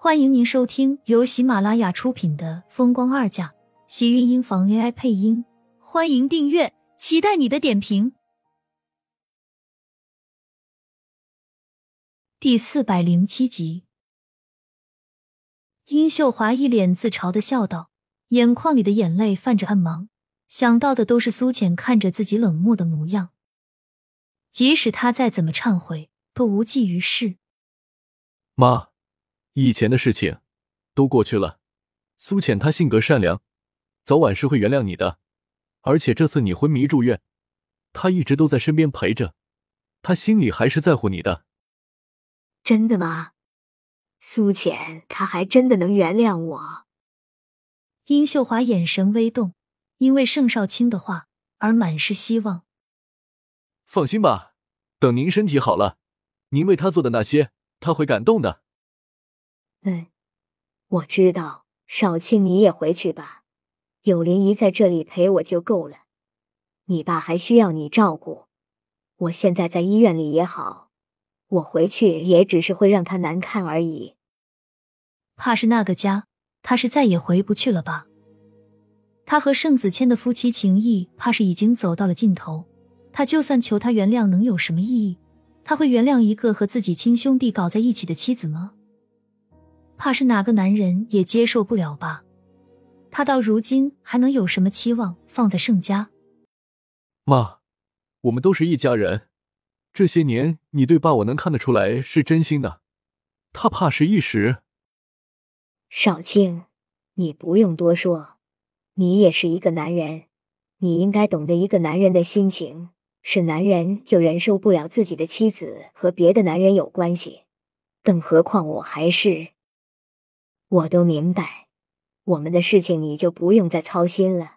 欢迎您收听由喜马拉雅出品的《风光二嫁》，喜运音房 AI 配音。欢迎订阅，期待你的点评。第四百零七集，殷秀华一脸自嘲的笑道，眼眶里的眼泪泛着暗芒，想到的都是苏浅看着自己冷漠的模样。即使他再怎么忏悔，都无济于事。妈。以前的事情都过去了，苏浅她性格善良，早晚是会原谅你的。而且这次你昏迷住院，她一直都在身边陪着，她心里还是在乎你的。真的吗？苏浅她还真的能原谅我？殷秀华眼神微动，因为盛少卿的话而满是希望。放心吧，等您身体好了，您为他做的那些，他会感动的。嗯，我知道，少卿你也回去吧，有林姨在这里陪我就够了。你爸还需要你照顾，我现在在医院里也好，我回去也只是会让他难看而已。怕是那个家，他是再也回不去了吧？他和盛子谦的夫妻情谊，怕是已经走到了尽头。他就算求他原谅，能有什么意义？他会原谅一个和自己亲兄弟搞在一起的妻子吗？怕是哪个男人也接受不了吧？他到如今还能有什么期望放在盛家？妈，我们都是一家人。这些年你对爸，我能看得出来是真心的。他怕是一时。少卿，你不用多说，你也是一个男人，你应该懂得一个男人的心情。是男人就忍受不了自己的妻子和别的男人有关系，更何况我还是。我都明白，我们的事情你就不用再操心了。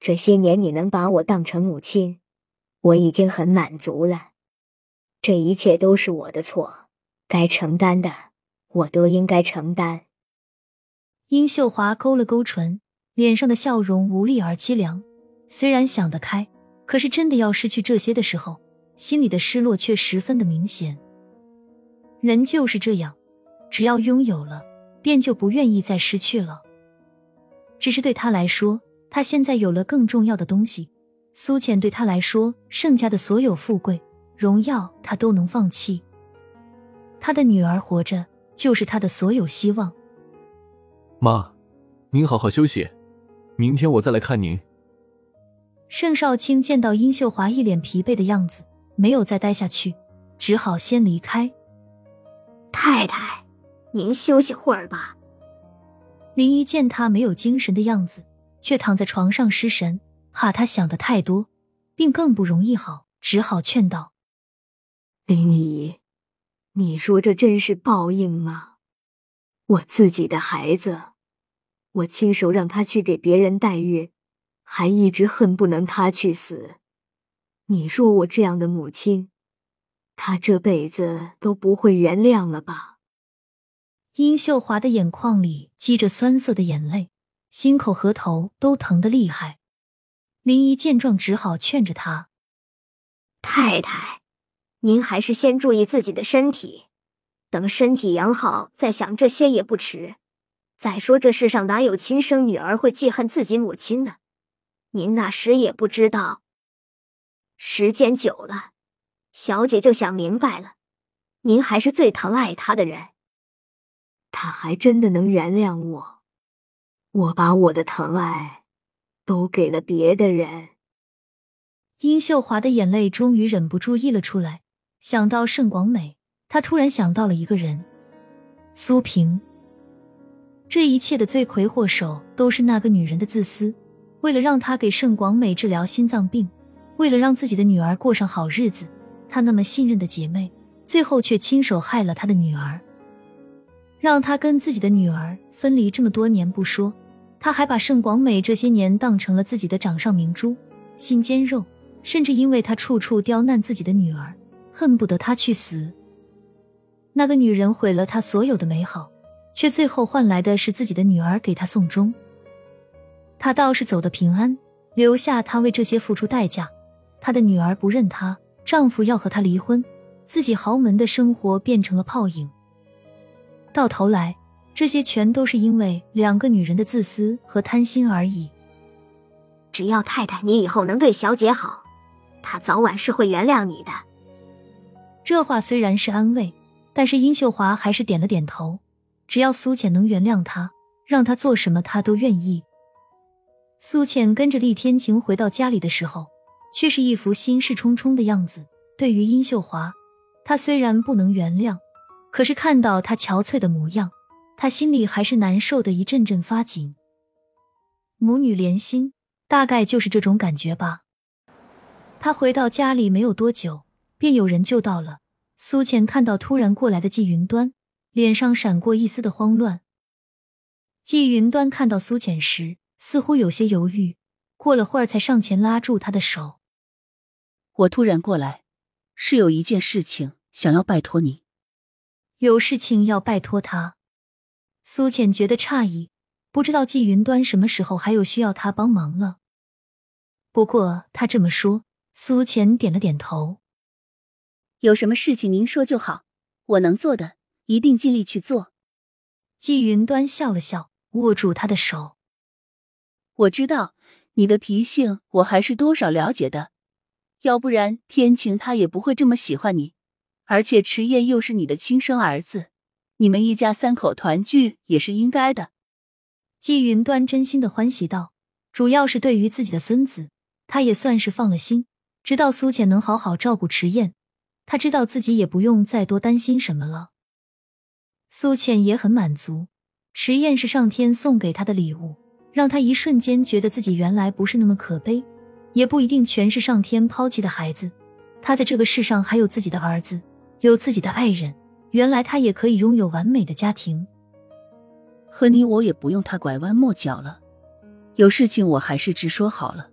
这些年你能把我当成母亲，我已经很满足了。这一切都是我的错，该承担的我都应该承担。殷秀华勾了勾唇，脸上的笑容无力而凄凉。虽然想得开，可是真的要失去这些的时候，心里的失落却十分的明显。人就是这样，只要拥有了。便就不愿意再失去了。只是对他来说，他现在有了更重要的东西。苏浅对他来说，盛家的所有富贵、荣耀，他都能放弃。他的女儿活着，就是他的所有希望。妈，您好好休息，明天我再来看您。盛少卿见到殷秀华一脸疲惫的样子，没有再待下去，只好先离开。太太。您休息会儿吧。林一见他没有精神的样子，却躺在床上失神，怕他想的太多，病更不容易好，只好劝道：“林姨，你说这真是报应吗？我自己的孩子，我亲手让他去给别人代孕，还一直恨不能他去死。你说我这样的母亲，他这辈子都不会原谅了吧？”殷秀华的眼眶里积着酸涩的眼泪，心口和头都疼得厉害。林姨见状，只好劝着她：“太太，您还是先注意自己的身体，等身体养好再想这些也不迟。再说这世上哪有亲生女儿会记恨自己母亲的？您那时也不知道。时间久了，小姐就想明白了，您还是最疼爱她的人。”他还真的能原谅我，我把我的疼爱都给了别的人。殷秀华的眼泪终于忍不住溢了出来。想到盛广美，她突然想到了一个人——苏萍。这一切的罪魁祸首都是那个女人的自私。为了让她给盛广美治疗心脏病，为了让自己的女儿过上好日子，她那么信任的姐妹，最后却亲手害了她的女儿。让他跟自己的女儿分离这么多年不说，他还把盛广美这些年当成了自己的掌上明珠、心尖肉，甚至因为他处处刁难自己的女儿，恨不得她去死。那个女人毁了他所有的美好，却最后换来的是自己的女儿给他送终。他倒是走得平安，留下他为这些付出代价。他的女儿不认他，丈夫要和他离婚，自己豪门的生活变成了泡影。到头来，这些全都是因为两个女人的自私和贪心而已。只要太太你以后能对小姐好，她早晚是会原谅你的。这话虽然是安慰，但是殷秀华还是点了点头。只要苏浅能原谅他，让他做什么，他都愿意。苏浅跟着厉天晴回到家里的时候，却是一副心事重重的样子。对于殷秀华，她虽然不能原谅，可是看到他憔悴的模样，他心里还是难受的一阵阵发紧。母女连心，大概就是这种感觉吧。他回到家里没有多久，便有人就到了。苏浅看到突然过来的季云端，脸上闪过一丝的慌乱。季云端看到苏浅时，似乎有些犹豫，过了会儿才上前拉住他的手。我突然过来，是有一件事情想要拜托你。有事情要拜托他，苏浅觉得诧异，不知道季云端什么时候还有需要他帮忙了。不过他这么说，苏浅点了点头。有什么事情您说就好，我能做的一定尽力去做。季云端笑了笑，握住他的手。我知道你的脾性，我还是多少了解的，要不然天晴他也不会这么喜欢你。而且迟燕又是你的亲生儿子，你们一家三口团聚也是应该的。季云端真心的欢喜道：“主要是对于自己的孙子，他也算是放了心。知道苏浅能好好照顾迟燕，他知道自己也不用再多担心什么了。苏浅也很满足，迟燕是上天送给他的礼物，让他一瞬间觉得自己原来不是那么可悲，也不一定全是上天抛弃的孩子。他在这个世上还有自己的儿子。”有自己的爱人，原来他也可以拥有完美的家庭。和你我也不用他拐弯抹角了，有事情我还是直说好了。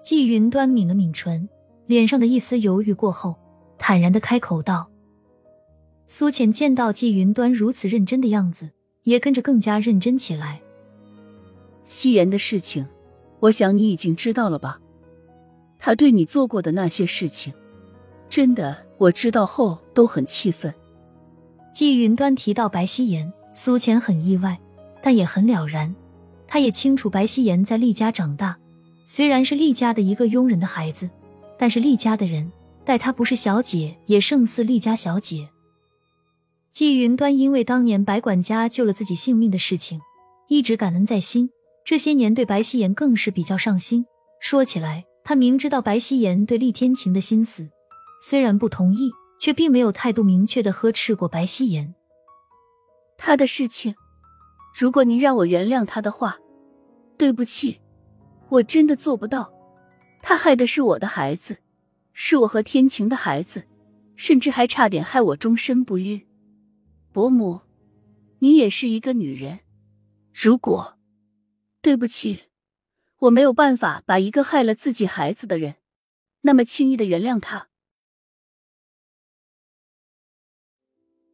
季云端抿了抿唇，脸上的一丝犹豫过后，坦然的开口道：“苏浅见到季云端如此认真的样子，也跟着更加认真起来。夕颜的事情，我想你已经知道了吧？他对你做过的那些事情，真的。”我知道后都很气愤。季云端提到白希言，苏浅很意外，但也很了然。他也清楚白希言在厉家长大，虽然是厉家的一个佣人的孩子，但是厉家的人待他不是小姐，也胜似厉家小姐。季云端因为当年白管家救了自己性命的事情，一直感恩在心。这些年对白希言更是比较上心。说起来，他明知道白希言对厉天晴的心思。虽然不同意，却并没有态度明确的呵斥过白希言。他的事情，如果您让我原谅他的话，对不起，我真的做不到。他害的是我的孩子，是我和天晴的孩子，甚至还差点害我终身不孕。伯母，你也是一个女人，如果对不起，我没有办法把一个害了自己孩子的人，那么轻易的原谅他。